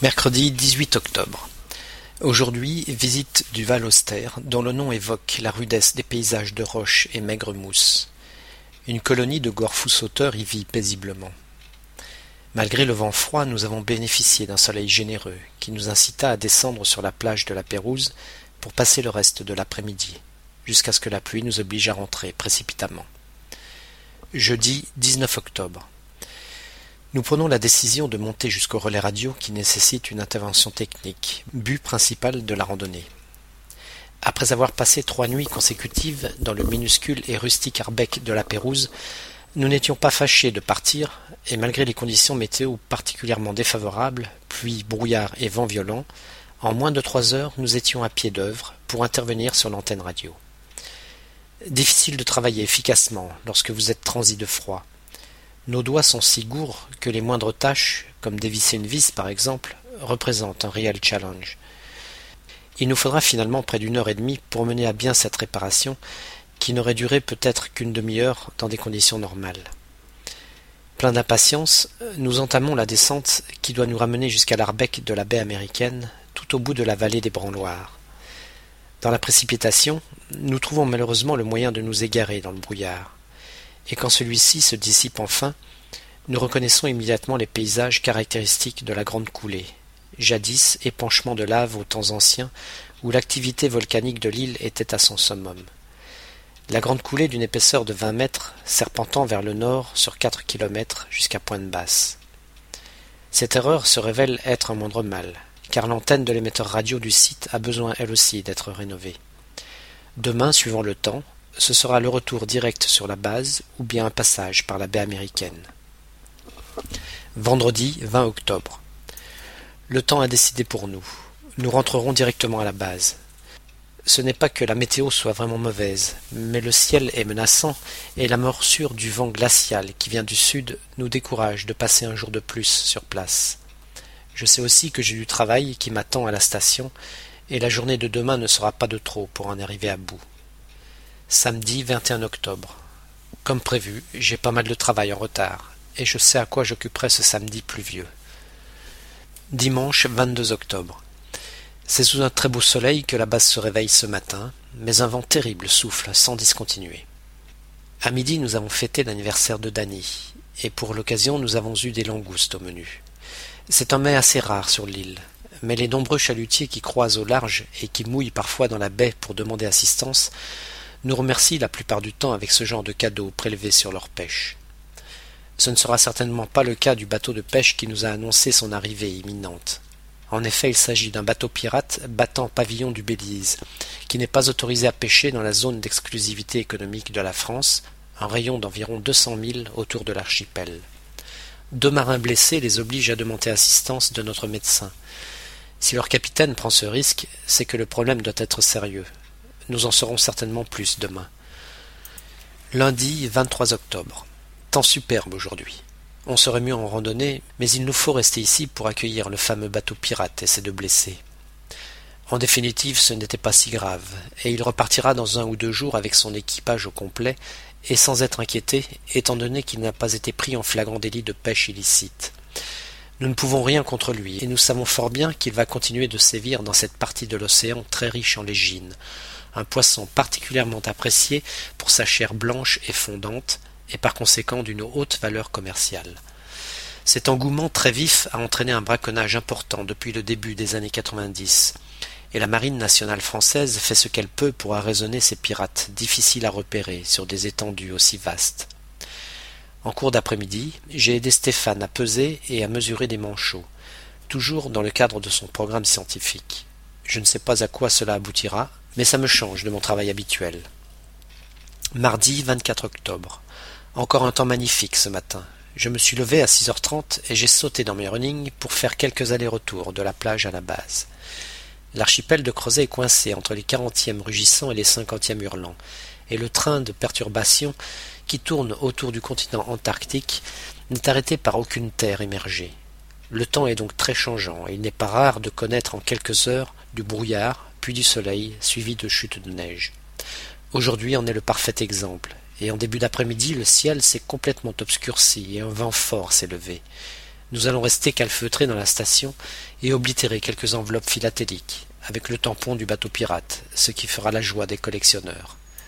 Mercredi 18 octobre. Aujourd'hui, visite du Val Austère, dont le nom évoque la rudesse des paysages de roches et maigre mousse. Une colonie de gorfous sauteurs y vit paisiblement. Malgré le vent froid, nous avons bénéficié d'un soleil généreux qui nous incita à descendre sur la plage de la Pérouse pour passer le reste de l'après-midi, jusqu'à ce que la pluie nous oblige à rentrer précipitamment. Jeudi 19 octobre. Nous prenons la décision de monter jusqu'au relais radio qui nécessite une intervention technique, but principal de la randonnée. Après avoir passé trois nuits consécutives dans le minuscule et rustique Arbec de la Pérouse, nous n'étions pas fâchés de partir, et malgré les conditions météo particulièrement défavorables, pluie, brouillard et vent violent, en moins de trois heures nous étions à pied d'œuvre pour intervenir sur l'antenne radio. Difficile de travailler efficacement lorsque vous êtes transi de froid, nos doigts sont si gourds que les moindres tâches, comme dévisser une vis par exemple, représentent un réel challenge. Il nous faudra finalement près d'une heure et demie pour mener à bien cette réparation, qui n'aurait duré peut-être qu'une demi-heure dans des conditions normales. Plein d'impatience, nous entamons la descente qui doit nous ramener jusqu'à l'arbec de la baie américaine, tout au bout de la vallée des Branloirs. Dans la précipitation, nous trouvons malheureusement le moyen de nous égarer dans le brouillard et quand celui-ci se dissipe enfin, nous reconnaissons immédiatement les paysages caractéristiques de la grande coulée, jadis épanchement de lave aux temps anciens où l'activité volcanique de l'île était à son summum. La grande coulée d'une épaisseur de vingt mètres, serpentant vers le nord sur quatre kilomètres jusqu'à Pointe-Basse. Cette erreur se révèle être un moindre mal, car l'antenne de l'émetteur radio du site a besoin elle aussi d'être rénovée. Demain, suivant le temps, ce sera le retour direct sur la base ou bien un passage par la baie américaine. Vendredi 20 octobre. Le temps a décidé pour nous. Nous rentrerons directement à la base. Ce n'est pas que la météo soit vraiment mauvaise, mais le ciel est menaçant et la morsure du vent glacial qui vient du sud nous décourage de passer un jour de plus sur place. Je sais aussi que j'ai du travail qui m'attend à la station et la journée de demain ne sera pas de trop pour en arriver à bout. Samedi 21 octobre. Comme prévu, j'ai pas mal de travail en retard, et je sais à quoi j'occuperai ce samedi pluvieux. Dimanche 22 octobre. C'est sous un très beau soleil que la base se réveille ce matin, mais un vent terrible souffle sans discontinuer. À midi, nous avons fêté l'anniversaire de Dany, et pour l'occasion, nous avons eu des langoustes au menu. C'est un mets assez rare sur l'île, mais les nombreux chalutiers qui croisent au large et qui mouillent parfois dans la baie pour demander assistance nous remercient la plupart du temps avec ce genre de cadeaux prélevés sur leur pêche. Ce ne sera certainement pas le cas du bateau de pêche qui nous a annoncé son arrivée imminente. En effet, il s'agit d'un bateau pirate battant pavillon du Belize, qui n'est pas autorisé à pêcher dans la zone d'exclusivité économique de la France, un rayon d'environ deux cents milles autour de l'archipel. Deux marins blessés les obligent à demander assistance de notre médecin. Si leur capitaine prend ce risque, c'est que le problème doit être sérieux. Nous en saurons certainement plus demain. Lundi 23 octobre. Temps superbe aujourd'hui. On serait mieux en randonnée, mais il nous faut rester ici pour accueillir le fameux bateau pirate et ses deux blessés. En définitive, ce n'était pas si grave, et il repartira dans un ou deux jours avec son équipage au complet, et sans être inquiété, étant donné qu'il n'a pas été pris en flagrant délit de pêche illicite. Nous ne pouvons rien contre lui, et nous savons fort bien qu'il va continuer de sévir dans cette partie de l'océan très riche en légines, un poisson particulièrement apprécié pour sa chair blanche et fondante, et par conséquent d'une haute valeur commerciale. Cet engouement très vif a entraîné un braconnage important depuis le début des années 90, et la marine nationale française fait ce qu'elle peut pour arraisonner ces pirates difficiles à repérer sur des étendues aussi vastes. En cours d'après-midi, j'ai aidé Stéphane à peser et à mesurer des manchots, toujours dans le cadre de son programme scientifique. Je ne sais pas à quoi cela aboutira, mais ça me change de mon travail habituel. Mardi 24 octobre. Encore un temps magnifique ce matin. Je me suis levé à 6h30 et j'ai sauté dans mes runnings pour faire quelques allers-retours de la plage à la base. L'archipel de Crozet est coincé entre les quarantièmes rugissants et les cinquantièmes hurlants, et le train de perturbation qui tourne autour du continent antarctique n'est arrêté par aucune terre émergée. Le temps est donc très changeant, et il n'est pas rare de connaître en quelques heures du brouillard, du soleil, suivi de chutes de neige. Aujourd'hui en est le parfait exemple, et en début d'après-midi le ciel s'est complètement obscurci et un vent fort s'est levé. Nous allons rester calfeutrés dans la station et oblitérer quelques enveloppes philatéliques, avec le tampon du bateau pirate, ce qui fera la joie des collectionneurs.